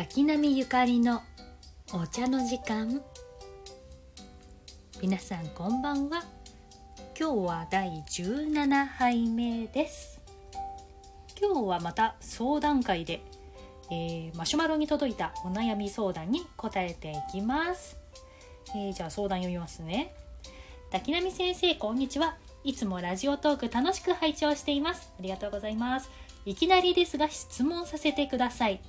滝波ゆかりのお茶の時間。皆さんこんばんは。今日は第17杯目です。今日はまた相談会で、えー、マシュマロに届いたお悩み相談に答えていきます、えーじゃあ相談読みますね。滝波先生こんにちは。いつもラジオトーク楽しく拝聴しています。ありがとうございます。いきなりですが質問させてください。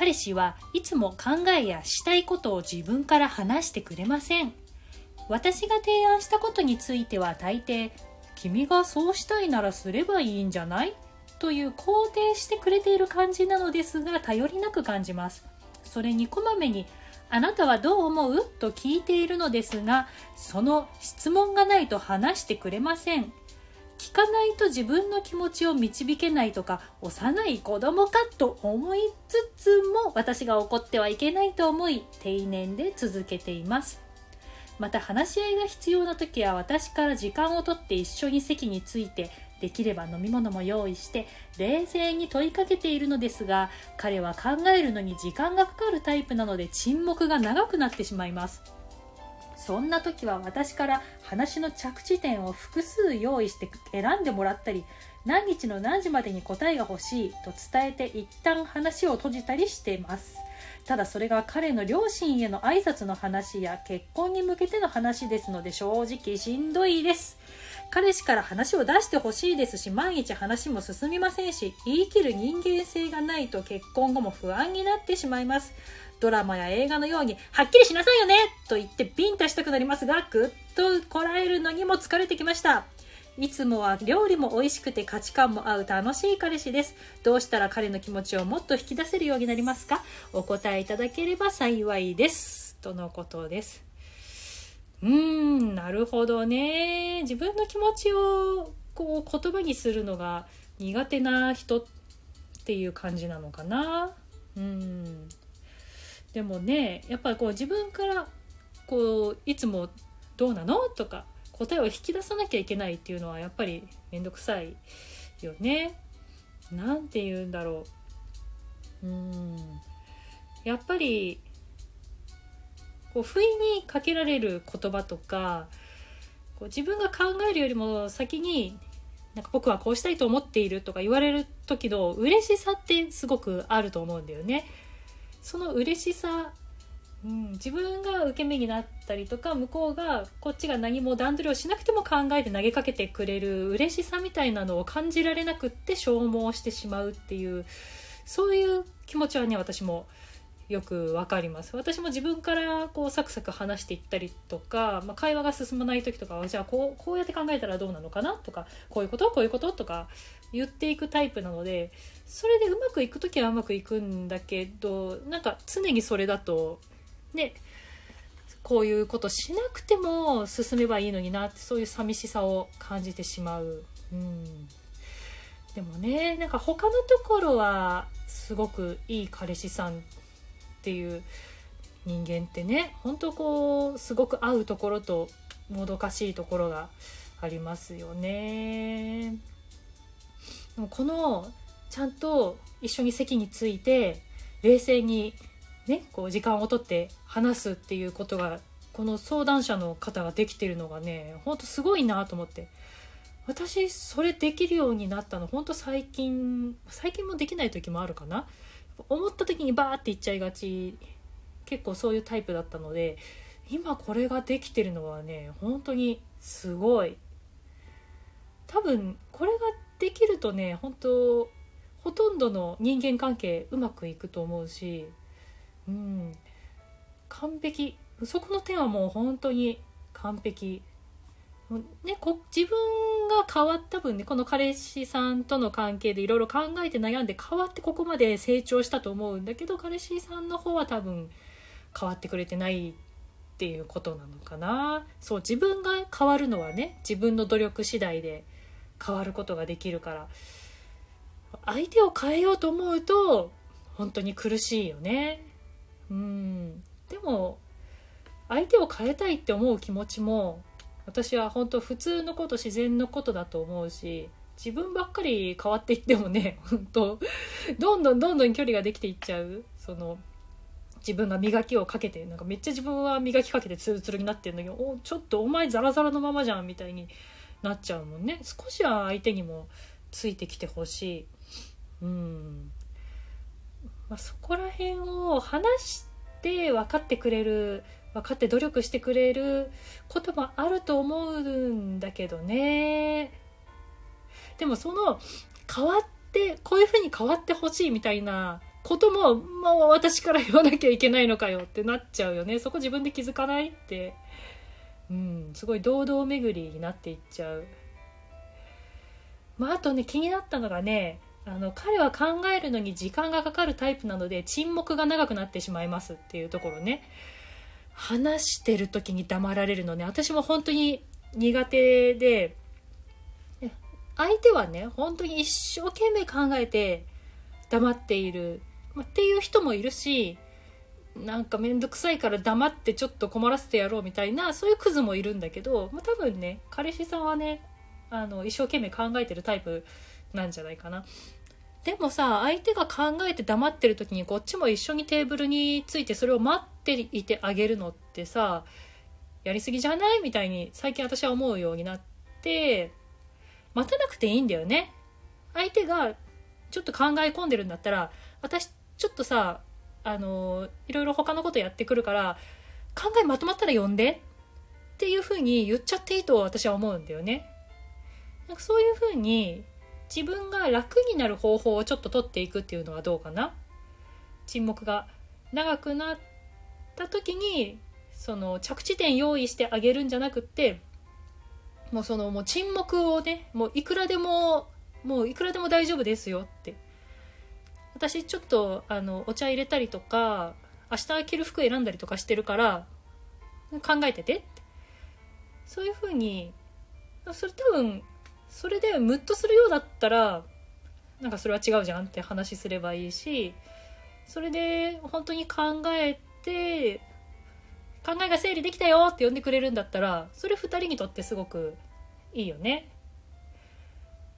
彼氏はいつも考えやしたいことを自分から話してくれません。私が提案したことについては大抵君がそうしたいならすればいいんじゃない？という肯定してくれている感じなのですが頼りなく感じます。それにこまめにあなたはどう思う？と聞いているのですがその質問がないと話してくれません。聞かないと自分の気持ちを導けないとか幼い子供かと思いつつも私が怒ってはいけないと思い定年で続けています。また話し合いが必要な時は私から時間をとって一緒に席についてできれば飲み物も用意して冷静に問いかけているのですが彼は考えるのに時間がかかるタイプなので沈黙が長くなってしまいます。そんな時は私から話の着地点を複数用意して選んでもらったり何日の何時までに答えが欲しいと伝えて一旦話を閉じたりしています。ただそれが彼の両親への挨拶の話や結婚に向けての話ですので正直しんどいです。彼氏から話を出してほしいですし毎日話も進みませんし言い切る人間性がないと結婚後も不安になってしまいます。ドラマや映画のようにはっきりしなさいよねと言ってビンタしたくなりますがぐっとこらえるのにも疲れてきました。いつもは料理も美味しくて価値観も合う楽しい彼氏です。どうしたら彼の気持ちをもっと引き出せるようになりますか？お答えいただければ幸いです。とのことです。うーんなるほどね。自分の気持ちをこう言葉にするのが苦手な人っていう感じなのかな。うん。でもねやっぱりこう自分からこういつも「どうなの?」とか答えを引き出さなきゃいけないっていうのはやっぱり面倒くさいよね。なんて言うんだろう。うんやっぱりこう不意にかけられる言葉とかこう自分が考えるよりも先になんか僕はこうしたいと思っているとか言われる時の嬉しさってすごくあると思うんだよね。その嬉しさ、うん、自分が受け身になったりとか向こうがこっちが何も段取りをしなくても考えて投げかけてくれる嬉しさみたいなのを感じられなくって消耗してしまうっていうそういう気持ちはね私もよくわかります。私も自分からこうサクサク話していったりとか、まあ、会話が進まない時とかはじゃあこうこうやって考えたらどうなのかなとかこういうことこういうこととか言っていくタイプなのでそれでうまくいく時はうまくいくんだけどなんか常にそれだとねこういうことしなくても進めばいいのになってそういう寂しさを感じてしまう。うんでもねなんか他のところはすごくいい彼氏さんっていう人間ってね本当こうすごく合うところともどかしいところがありますよね。でもこのちゃんと一緒に席について冷静にねこう時間をとって話すっていうことがこの相談者の方ができてるのがねほんとすごいなと思って。私それできるようになったのほんと最近最近もできない時もあるかな。思った時にバーっていっちゃいがち結構そういうタイプだったので今これができてるのはね本当にすごい。多分これができるとね本当ほとんどの人間関係うまくいくと思うしうん。完璧。そこの点はもう本当に完璧。ね、こ自分が変わった分ねこの彼氏さんとの関係でいろいろ考えて悩んで変わってここまで成長したと思うんだけど彼氏さんの方は多分変わってくれてないっていうことなのかな。そう自分が変わるのはね自分の努力次第で変わることができるから。相手を変えようと思うと本当に苦しいよね。うん。でも相手を変えたいって思う気持ちも私は本当普通のこと自然のことだと思うし自分ばっかり変わっていってもね 本当どんどんどんどん距離ができていっちゃう。その自分が磨きをかけてなんかめっちゃ自分は磨きかけてツルツルになってるんだけどおちょっとお前ザラザラのままじゃんみたいになっちゃうもんね。少しは相手にもついてきてほしい。うん。まあ、そこら辺を話して分かってくれる分かって努力してくれることもあると思うんだけどね。でもその変わってこういうふうに変わってほしいみたいなことももう私から言わなきゃいけないのかよってなっちゃうよね。そこ自分で気づかないって。うんすごい堂々巡りになっていっちゃう。まああとね気になったのがねあの彼は考えるのに時間がかかるタイプなので沈黙が長くなってしまいますっていうところね。話してる時に黙られるのね。私も本当に苦手で。相手はね本当に一生懸命考えて黙っている、まっていう人もいるしなんか面倒くさいから黙ってちょっと困らせてやろうみたいなそういうクズもいるんだけど、まあ、多分ね彼氏さんはねあの一生懸命考えてるタイプなんじゃないかな。でもさ、相手が考えて黙ってる時にこっちも一緒にテーブルについてそれを待っていてあげるのってさ、やりすぎじゃないみたいに最近私は思うようになって、待たなくていいんだよね。相手がちょっと考え込んでるんだったら、私ちょっとさ、あの、いろいろ他のことやってくるから、考えまとまったら呼んでっていう風に言っちゃっていいと私は思うんだよね。なんかそういう風に自分が楽になる方法をちょっと取っていくっていうのはどうかな沈黙が長くなった時にその着地点用意してあげるんじゃなくってもうそのもう沈黙をねもういくらでももういくらでも大丈夫ですよって私ちょっとあのお茶入れたりとか明日着る服選んだりとかしてるから考えててってそういうふうにそれ多分それでムッとするようだったらなんかそれは違うじゃんって話すればいいしそれで本当に考えて考えが整理できたよって呼んでくれるんだったらそれ2人にとってすごくいいよね。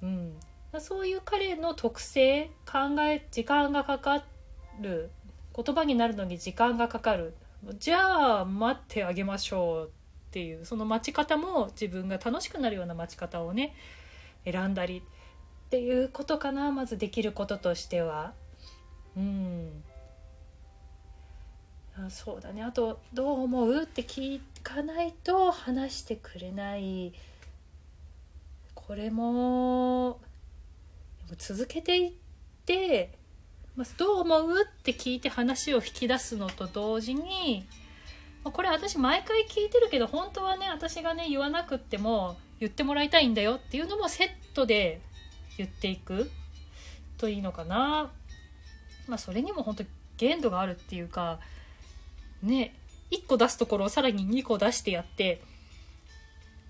うん、そういう彼の特性考え時間がかかる言葉になるのに時間がかかるじゃあ待ってあげましょうっていうその待ち方も自分が楽しくなるような待ち方をね選んだりっていうことかなまずできることとしては。うんあそうだねあと「どう思う?」って聞かないと話してくれないこれも続けていって「どう思う?」って聞いて話を引き出すのと同時にこれ私毎回聞いてるけど本当はね私がね言わなくっても言ってもらいたいんだよっていうのもセットで言っていくといいのかな。まあそれにも本当限度があるっていうかね1個出すところをさらに2個出してやって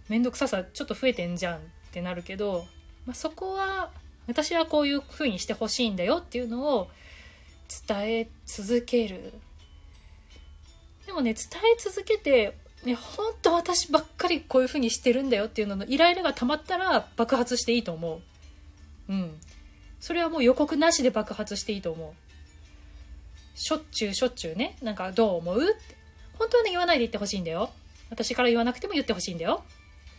面倒くささちょっと増えてんじゃんってなるけど、まあ、そこは私はこういう風にしてほしいんだよっていうのを伝え続けるでもね伝え続けてね、本当私ばっかりこういう風にしてるんだよっていうののイライラが溜まったら爆発していいと思う。うん。それはもう予告なしで爆発していいと思う。しょっちゅうしょっちゅうね、なんかどう思うって。本当はね、言わないで言ってほしいんだよ。私から言わなくても言ってほしいんだよ。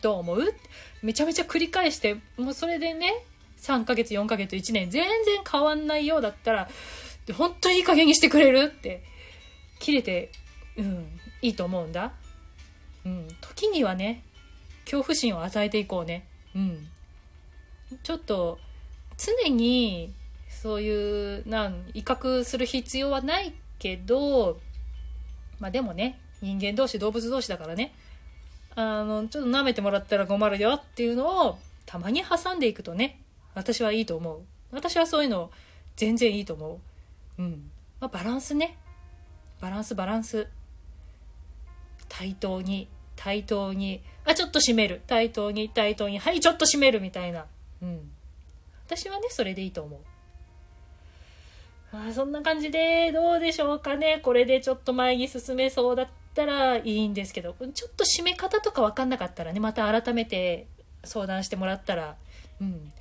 どう思うめちゃめちゃ繰り返して、もうそれでね、3ヶ月、4ヶ月、1年、全然変わんないようだったら、本当にいい加減にしてくれるって、切れて、うん、いいと思うんだ。うん、時にはね恐怖心を与えていこうね。うん。ちょっと常にそういうなん威嚇する必要はないけどまあでもね人間同士動物同士だからね。あのちょっと舐めてもらったら困るよっていうのをたまに挟んでいくとね私はいいと思う。私はそういうの全然いいと思う。うん。まあバランスね。バランスバランス。対等に対等に。あちょっと閉める。対等に対等に。はいちょっと閉めるみたいな。うん。私はねそれでいいと思う。あそんな感じでどうでしょうかね。これでちょっと前に進めそうだったらいいんですけど。ちょっと締め方とか分かんなかったらねまた改めて相談してもらったら。うん。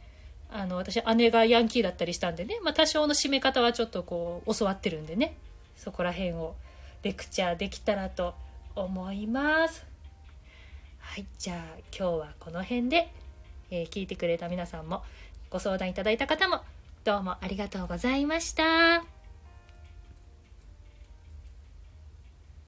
あの私姉がヤンキーだったりしたんでね、まあ、多少の締め方はちょっとこう教わってるんでね。そこら辺をレクチャーできたらと思います。はいじゃあ今日はこの辺で、えー、聞いてくれた皆さんもご相談いただいた方もどうもありがとうございました。